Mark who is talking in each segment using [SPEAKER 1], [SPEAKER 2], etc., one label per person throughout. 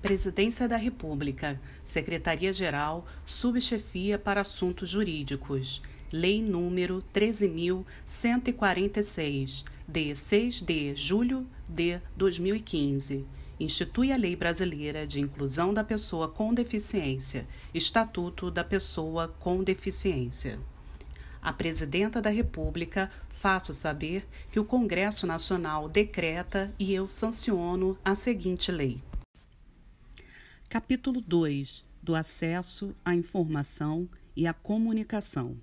[SPEAKER 1] Presidência da República, Secretaria-Geral, Subchefia para Assuntos Jurídicos. Lei número 13.146, de 6 de julho de 2015. Institui a Lei Brasileira de Inclusão da Pessoa com Deficiência, Estatuto da Pessoa com Deficiência. A Presidenta da República faço saber que o Congresso Nacional decreta e eu sanciono a seguinte lei. Capítulo 2 do acesso à informação e à comunicação.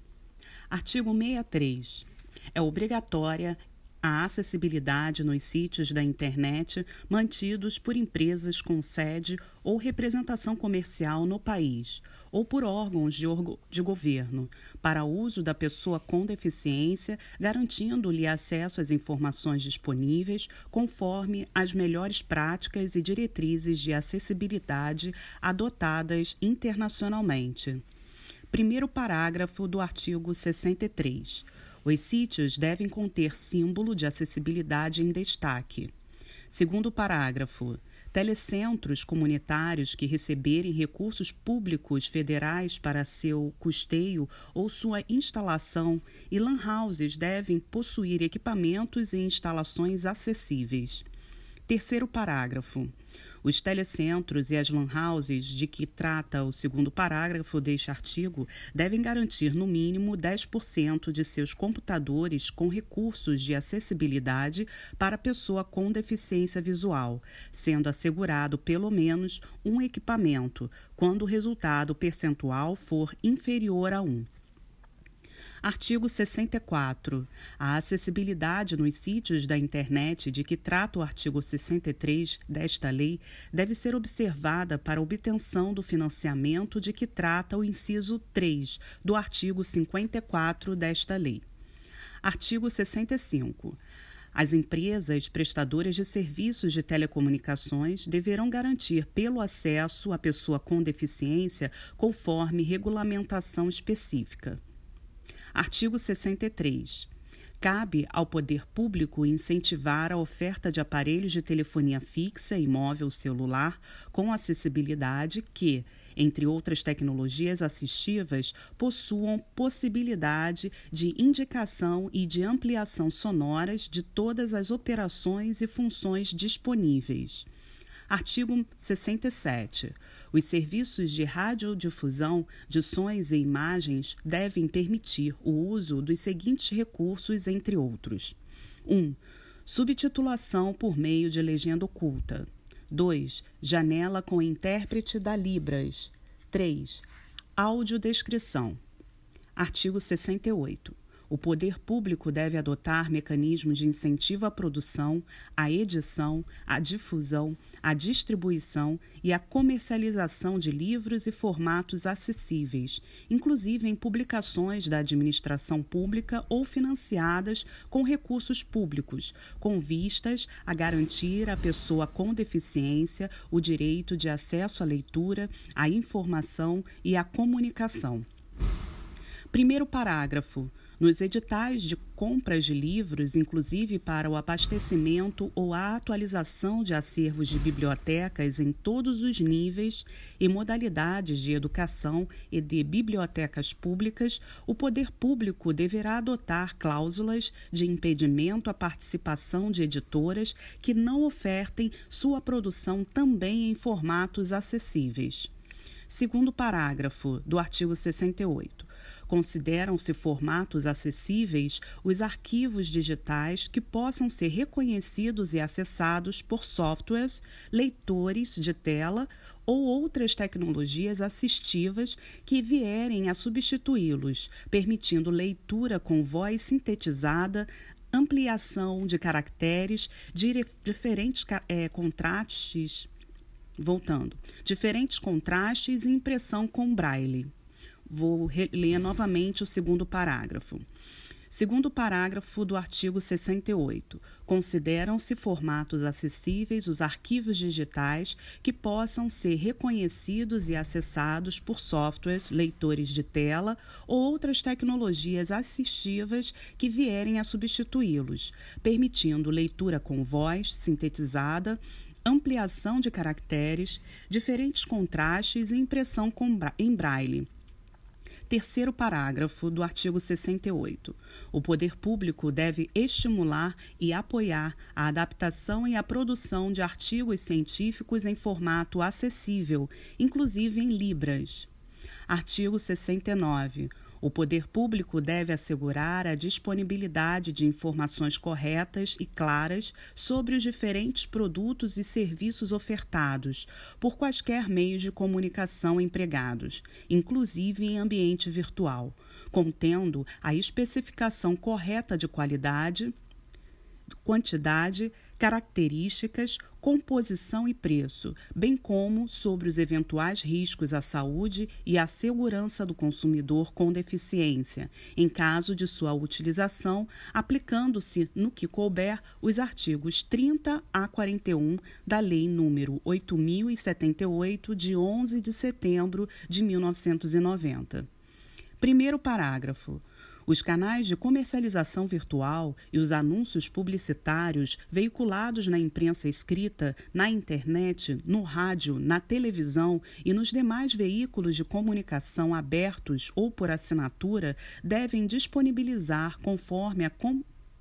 [SPEAKER 1] Artigo 63. É obrigatória a acessibilidade nos sítios da internet mantidos por empresas com sede ou representação comercial no país, ou por órgãos de, de governo, para uso da pessoa com deficiência, garantindo-lhe acesso às informações disponíveis conforme as melhores práticas e diretrizes de acessibilidade adotadas internacionalmente. Primeiro parágrafo do artigo 63. Os sítios devem conter símbolo de acessibilidade em destaque. Segundo parágrafo, telecentros comunitários que receberem recursos públicos federais para seu custeio ou sua instalação e lan houses devem possuir equipamentos e instalações acessíveis. Terceiro parágrafo. Os telecentros e as lan houses de que trata o segundo parágrafo deste artigo devem garantir, no mínimo, 10% de seus computadores com recursos de acessibilidade para pessoa com deficiência visual, sendo assegurado pelo menos um equipamento, quando o resultado percentual for inferior a 1. Artigo 64. A acessibilidade nos sítios da internet de que trata o artigo 63 desta lei deve ser observada para obtenção do financiamento de que trata o inciso 3 do artigo 54 desta lei. Artigo 65. As empresas prestadoras de serviços de telecomunicações deverão garantir pelo acesso à pessoa com deficiência conforme regulamentação específica. Artigo 63. Cabe ao poder público incentivar a oferta de aparelhos de telefonia fixa e móvel celular com acessibilidade que, entre outras tecnologias assistivas, possuam possibilidade de indicação e de ampliação sonoras de todas as operações e funções disponíveis. Artigo 67. Os serviços de radiodifusão de sons e imagens devem permitir o uso dos seguintes recursos, entre outros: 1. Um, subtitulação por meio de legenda oculta. 2. Janela com intérprete da Libras. 3. Audiodescrição. Artigo 68. O poder público deve adotar mecanismos de incentivo à produção, à edição, à difusão, à distribuição e à comercialização de livros e formatos acessíveis, inclusive em publicações da administração pública ou financiadas com recursos públicos, com vistas a garantir à pessoa com deficiência o direito de acesso à leitura, à informação e à comunicação. Primeiro parágrafo. Nos editais de compras de livros, inclusive para o abastecimento ou a atualização de acervos de bibliotecas em todos os níveis e modalidades de educação e de bibliotecas públicas, o poder público deverá adotar cláusulas de impedimento à participação de editoras que não ofertem sua produção também em formatos acessíveis. Segundo parágrafo do artigo 68. Consideram-se formatos acessíveis os arquivos digitais que possam ser reconhecidos e acessados por softwares, leitores de tela ou outras tecnologias assistivas que vierem a substituí-los, permitindo leitura com voz sintetizada, ampliação de caracteres, diferentes é, contrastes. Voltando, diferentes contrastes e impressão com braille. Vou ler novamente o segundo parágrafo. Segundo parágrafo do artigo 68, consideram-se formatos acessíveis os arquivos digitais que possam ser reconhecidos e acessados por softwares, leitores de tela ou outras tecnologias assistivas que vierem a substituí-los, permitindo leitura com voz sintetizada, ampliação de caracteres, diferentes contrastes e impressão em braille. Terceiro parágrafo do artigo 68. O poder público deve estimular e apoiar a adaptação e a produção de artigos científicos em formato acessível, inclusive em Libras. Artigo 69. O poder público deve assegurar a disponibilidade de informações corretas e claras sobre os diferentes produtos e serviços ofertados por quaisquer meios de comunicação empregados, inclusive em ambiente virtual, contendo a especificação correta de qualidade, quantidade, características, composição e preço, bem como sobre os eventuais riscos à saúde e à segurança do consumidor com deficiência, em caso de sua utilização, aplicando-se, no que couber, os artigos 30 a 41 da Lei nº 8078, de 11 de setembro de 1990. Primeiro parágrafo. Os canais de comercialização virtual e os anúncios publicitários veiculados na imprensa escrita, na internet, no rádio, na televisão e nos demais veículos de comunicação abertos ou por assinatura devem disponibilizar, conforme a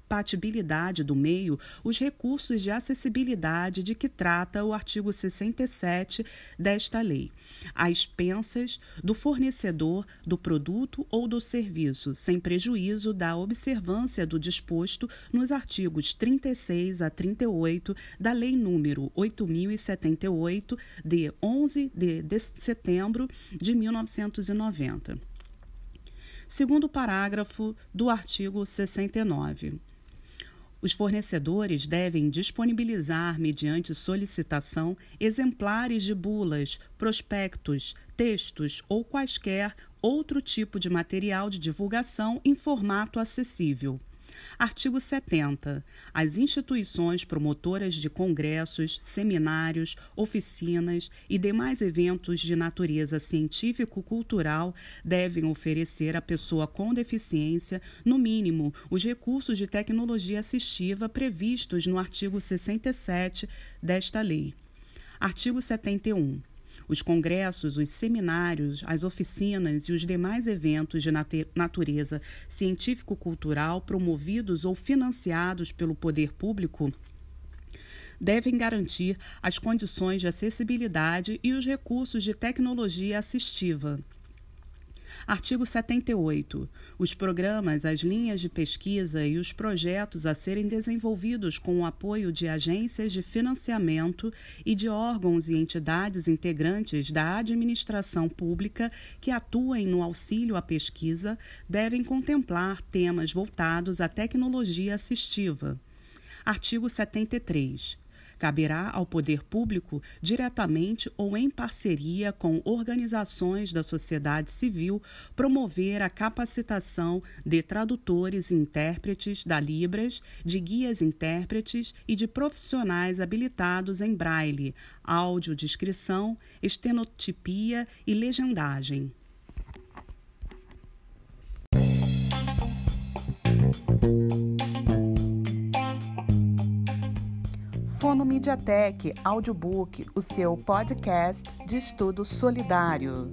[SPEAKER 1] compatibilidade do meio os recursos de acessibilidade de que trata o artigo 67 desta lei, às expensas do fornecedor do produto ou do serviço, sem prejuízo da observância do disposto nos artigos 36 a 38 da Lei número 8078 de 11 de setembro de 1990. Segundo parágrafo do artigo 69. Os fornecedores devem disponibilizar, mediante solicitação, exemplares de bulas, prospectos, textos ou quaisquer outro tipo de material de divulgação em formato acessível. Artigo 70. As instituições promotoras de congressos, seminários, oficinas e demais eventos de natureza científico-cultural devem oferecer à pessoa com deficiência, no mínimo, os recursos de tecnologia assistiva previstos no artigo 67 desta lei. Artigo 71. Os congressos, os seminários, as oficinas e os demais eventos de natureza científico-cultural promovidos ou financiados pelo poder público devem garantir as condições de acessibilidade e os recursos de tecnologia assistiva Artigo 78. Os programas, as linhas de pesquisa e os projetos a serem desenvolvidos com o apoio de agências de financiamento e de órgãos e entidades integrantes da administração pública que atuem no auxílio à pesquisa devem contemplar temas voltados à tecnologia assistiva. Artigo 73. Caberá ao poder público, diretamente ou em parceria com organizações da sociedade civil, promover a capacitação de tradutores e intérpretes da Libras, de guias intérpretes e de profissionais habilitados em braille, audiodescrição, estenotipia e legendagem. Fono Mediatek Audiobook, o seu podcast de estudo solidário.